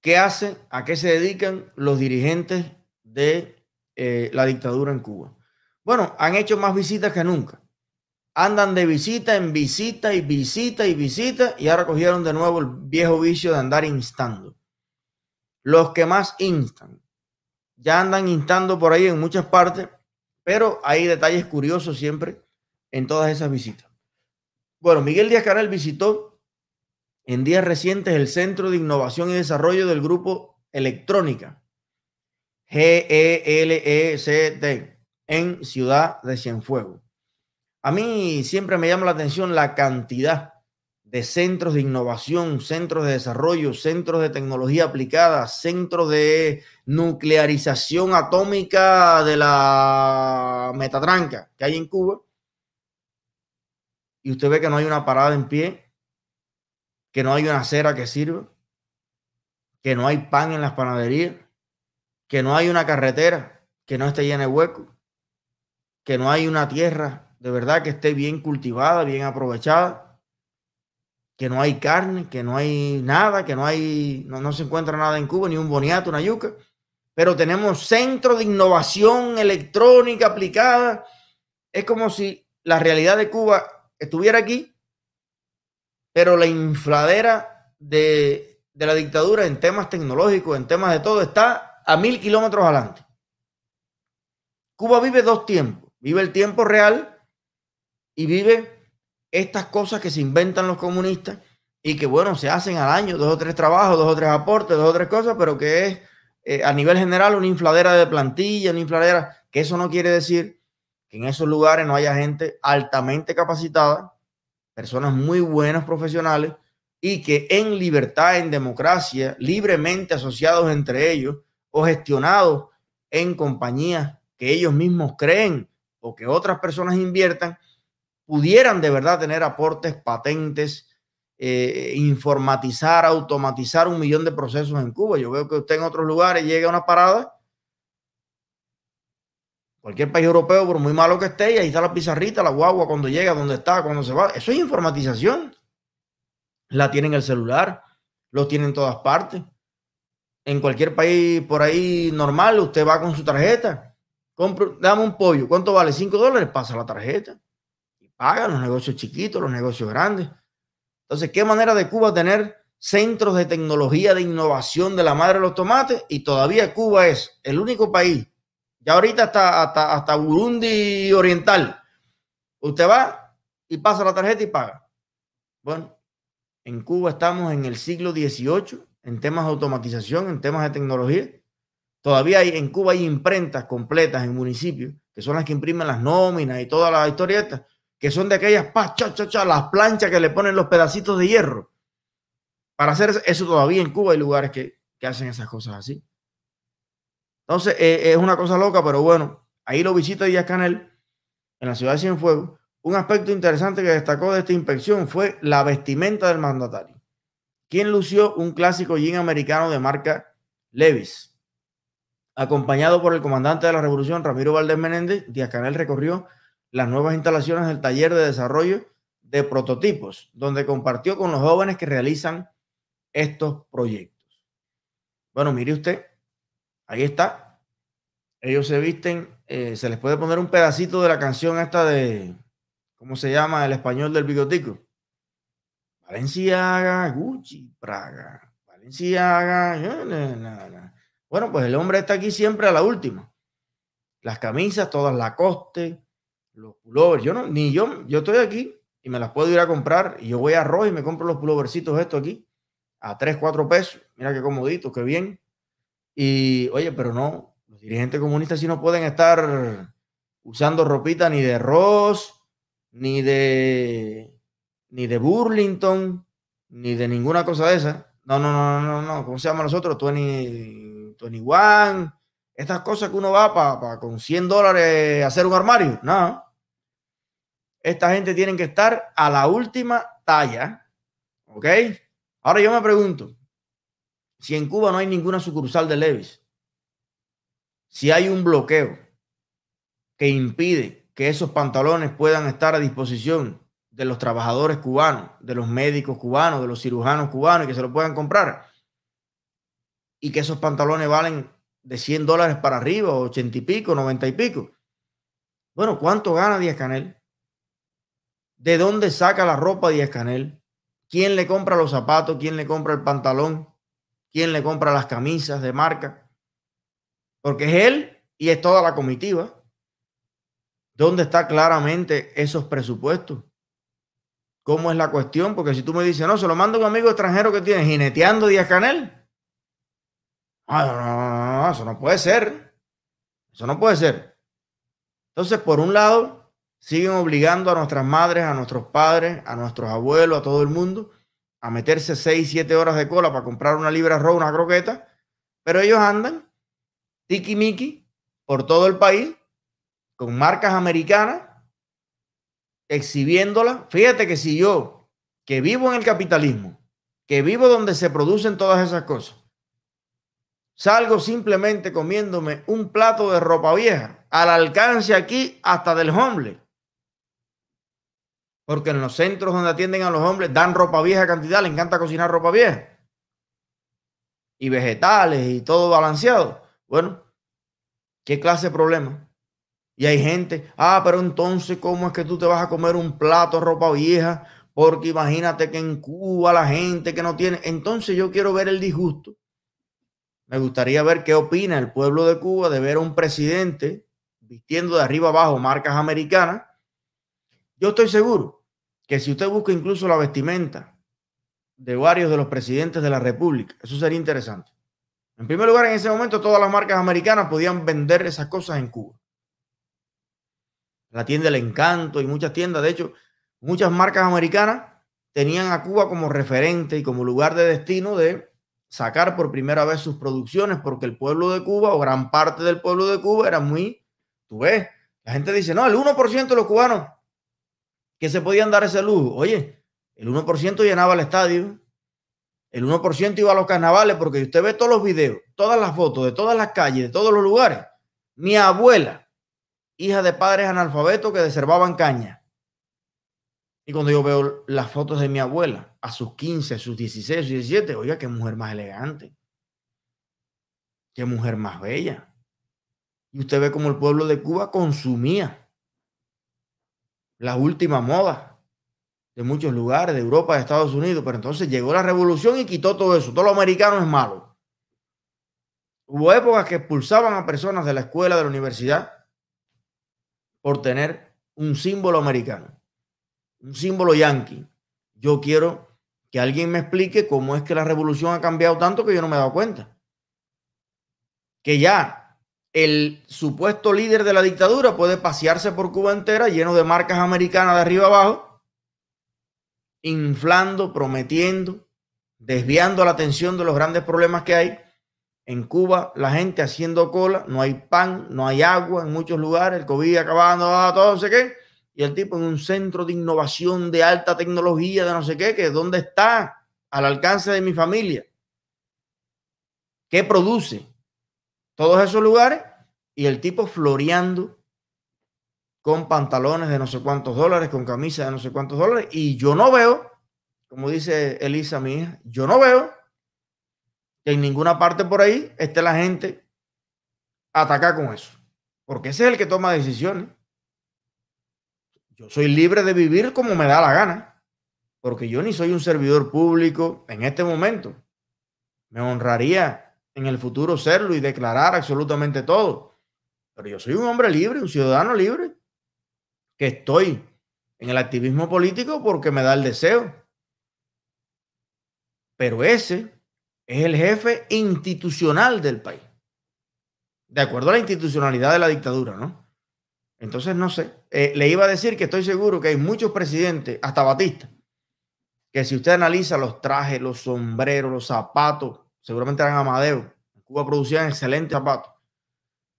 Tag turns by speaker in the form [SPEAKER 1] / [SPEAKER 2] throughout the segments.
[SPEAKER 1] ¿qué hacen, a qué se dedican los dirigentes de eh, la dictadura en Cuba? Bueno, han hecho más visitas que nunca. Andan de visita en visita y visita y visita y ahora cogieron de nuevo el viejo vicio de andar instando. Los que más instan, ya andan instando por ahí en muchas partes, pero hay detalles curiosos siempre en todas esas visitas. Bueno, Miguel Díaz Canel visitó en días recientes el Centro de Innovación y Desarrollo del Grupo Electrónica, GELECT, en Ciudad de Cienfuegos. A mí siempre me llama la atención la cantidad de centros de innovación, centros de desarrollo, centros de tecnología aplicada, centros de nuclearización atómica de la metatranca que hay en Cuba. Y usted ve que no hay una parada en pie, que no hay una acera que sirva, que no hay pan en las panaderías, que no hay una carretera que no esté llena de huecos, que no hay una tierra de verdad que esté bien cultivada, bien aprovechada que no hay carne, que no hay nada, que no hay, no, se encuentra nada en Cuba, ni un boniato, una yuca, pero tenemos centro de innovación electrónica aplicada. Es como si la realidad de Cuba estuviera aquí, pero la infladera de, de la dictadura en temas tecnológicos, en temas de todo, está a mil kilómetros adelante. Cuba vive dos tiempos. Vive el tiempo real y vive estas cosas que se inventan los comunistas y que, bueno, se hacen al año, dos o tres trabajos, dos o tres aportes, dos o tres cosas, pero que es eh, a nivel general una infladera de plantilla, una infladera, que eso no quiere decir que en esos lugares no haya gente altamente capacitada, personas muy buenas profesionales y que en libertad, en democracia, libremente asociados entre ellos o gestionados en compañías que ellos mismos creen o que otras personas inviertan, pudieran de verdad tener aportes, patentes, eh, informatizar, automatizar un millón de procesos en Cuba. Yo veo que usted en otros lugares llega a una parada, cualquier país europeo, por muy malo que esté, y ahí está la pizarrita, la guagua, cuando llega, dónde está, cuando se va. Eso es informatización. La tienen en el celular, lo tienen en todas partes. En cualquier país por ahí normal, usted va con su tarjeta, compra, dame un pollo, ¿cuánto vale? ¿Cinco dólares? Pasa la tarjeta pagan los negocios chiquitos, los negocios grandes. Entonces, ¿qué manera de Cuba tener centros de tecnología, de innovación de la madre de los tomates? Y todavía Cuba es el único país, ya ahorita hasta, hasta, hasta Burundi Oriental. Usted va y pasa la tarjeta y paga. Bueno, en Cuba estamos en el siglo XVIII en temas de automatización, en temas de tecnología. Todavía hay, en Cuba hay imprentas completas en municipios que son las que imprimen las nóminas y todas las historietas que son de aquellas pa, las planchas que le ponen los pedacitos de hierro. Para hacer eso todavía en Cuba hay lugares que, hacen esas cosas así. Entonces, eh, es una cosa loca, pero bueno, ahí lo visita Díaz Canel en la ciudad de Cienfuegos. Un aspecto interesante que destacó de esta inspección fue la vestimenta del mandatario, quien lució un clásico jean americano de marca Levis. Acompañado por el comandante de la revolución, Ramiro Valdés Menéndez, Díaz Canel recorrió las nuevas instalaciones del taller de desarrollo de prototipos, donde compartió con los jóvenes que realizan estos proyectos. Bueno, mire usted, ahí está. Ellos se visten, eh, se les puede poner un pedacito de la canción esta de, ¿cómo se llama? El español del bigotico. Valenciaga, Gucci, Praga, Valenciaga. Bueno, pues el hombre está aquí siempre a la última. Las camisas, todas la coste, los pullovers. Yo no, ni yo, yo estoy aquí y me las puedo ir a comprar y yo voy a Roy y me compro los pullovercitos estos aquí a 3, 4 pesos. Mira qué comodito, qué bien. Y oye, pero no, los dirigentes comunistas sí no pueden estar usando ropita ni de Ross, ni de ni de Burlington, ni de ninguna cosa de esa. No, no, no, no, no, ¿cómo se llama nosotros? 20, 21, estas cosas que uno va para con 100 dólares hacer un armario. No. Esta gente tiene que estar a la última talla. ¿Ok? Ahora yo me pregunto, si en Cuba no hay ninguna sucursal de Levis, si hay un bloqueo que impide que esos pantalones puedan estar a disposición de los trabajadores cubanos, de los médicos cubanos, de los cirujanos cubanos y que se lo puedan comprar, y que esos pantalones valen de 100 dólares para arriba, 80 y pico, 90 y pico. Bueno, ¿cuánto gana Díaz Canel? ¿De dónde saca la ropa Díaz Canel? ¿Quién le compra los zapatos? ¿Quién le compra el pantalón? ¿Quién le compra las camisas de marca? Porque es él y es toda la comitiva. ¿Dónde está claramente esos presupuestos? ¿Cómo es la cuestión? Porque si tú me dices, no, se lo manda un amigo extranjero que tiene jineteando Díaz Canel. Ah, no, eso no puede ser. Eso no puede ser. Entonces, por un lado, siguen obligando a nuestras madres, a nuestros padres, a nuestros abuelos, a todo el mundo, a meterse 6, 7 horas de cola para comprar una libra roja, una croqueta, pero ellos andan tiki-miki por todo el país con marcas americanas exhibiéndolas. Fíjate que si yo, que vivo en el capitalismo, que vivo donde se producen todas esas cosas, salgo simplemente comiéndome un plato de ropa vieja, al alcance aquí hasta del hombre. Porque en los centros donde atienden a los hombres dan ropa vieja cantidad, le encanta cocinar ropa vieja. Y vegetales y todo balanceado. Bueno, ¿qué clase de problema? Y hay gente, ah, pero entonces, ¿cómo es que tú te vas a comer un plato de ropa vieja? Porque imagínate que en Cuba la gente que no tiene. Entonces yo quiero ver el disgusto me gustaría ver qué opina el pueblo de Cuba de ver a un presidente vistiendo de arriba abajo marcas americanas. Yo estoy seguro que si usted busca incluso la vestimenta de varios de los presidentes de la República, eso sería interesante. En primer lugar, en ese momento todas las marcas americanas podían vender esas cosas en Cuba. La tienda El Encanto y muchas tiendas, de hecho, muchas marcas americanas tenían a Cuba como referente y como lugar de destino de sacar por primera vez sus producciones porque el pueblo de Cuba o gran parte del pueblo de Cuba era muy, tú ves, la gente dice, no, el 1% de los cubanos que se podían dar ese lujo. Oye, el 1% llenaba el estadio, el 1% iba a los carnavales porque usted ve todos los videos, todas las fotos de todas las calles, de todos los lugares. Mi abuela, hija de padres analfabetos que deservaban caña, y cuando yo veo las fotos de mi abuela a sus 15, a sus 16, a sus 17, oiga, qué mujer más elegante. Qué mujer más bella. Y usted ve cómo el pueblo de Cuba consumía la última moda de muchos lugares, de Europa, de Estados Unidos. Pero entonces llegó la revolución y quitó todo eso. Todo lo americano es malo. Hubo épocas que expulsaban a personas de la escuela, de la universidad, por tener un símbolo americano un símbolo yanqui. Yo quiero que alguien me explique cómo es que la revolución ha cambiado tanto que yo no me he dado cuenta. Que ya el supuesto líder de la dictadura puede pasearse por Cuba entera lleno de marcas americanas de arriba abajo, inflando, prometiendo, desviando la atención de los grandes problemas que hay. En Cuba, la gente haciendo cola, no hay pan, no hay agua en muchos lugares, el COVID acabando, todo, no sé qué y el tipo en un centro de innovación de alta tecnología, de no sé qué, que dónde está al alcance de mi familia. ¿Qué produce? Todos esos lugares y el tipo floreando con pantalones de no sé cuántos dólares, con camisa de no sé cuántos dólares. Y yo no veo, como dice Elisa, mi hija, yo no veo que en ninguna parte por ahí esté la gente atacar con eso. Porque ese es el que toma decisiones. Yo soy libre de vivir como me da la gana, porque yo ni soy un servidor público en este momento. Me honraría en el futuro serlo y declarar absolutamente todo. Pero yo soy un hombre libre, un ciudadano libre, que estoy en el activismo político porque me da el deseo. Pero ese es el jefe institucional del país. De acuerdo a la institucionalidad de la dictadura, ¿no? Entonces, no sé. Eh, le iba a decir que estoy seguro que hay muchos presidentes, hasta Batista, que si usted analiza los trajes, los sombreros, los zapatos, seguramente eran Amadeo. En Cuba producían excelentes zapatos.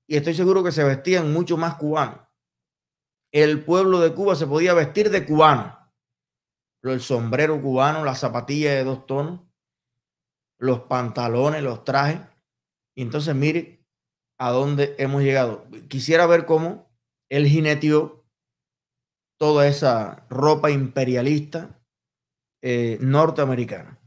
[SPEAKER 1] Y estoy seguro que se vestían mucho más cubanos. El pueblo de Cuba se podía vestir de cubano. El sombrero cubano, las zapatillas de dos tonos, los pantalones, los trajes. Y entonces mire a dónde hemos llegado. Quisiera ver cómo él jineteó toda esa ropa imperialista eh, norteamericana.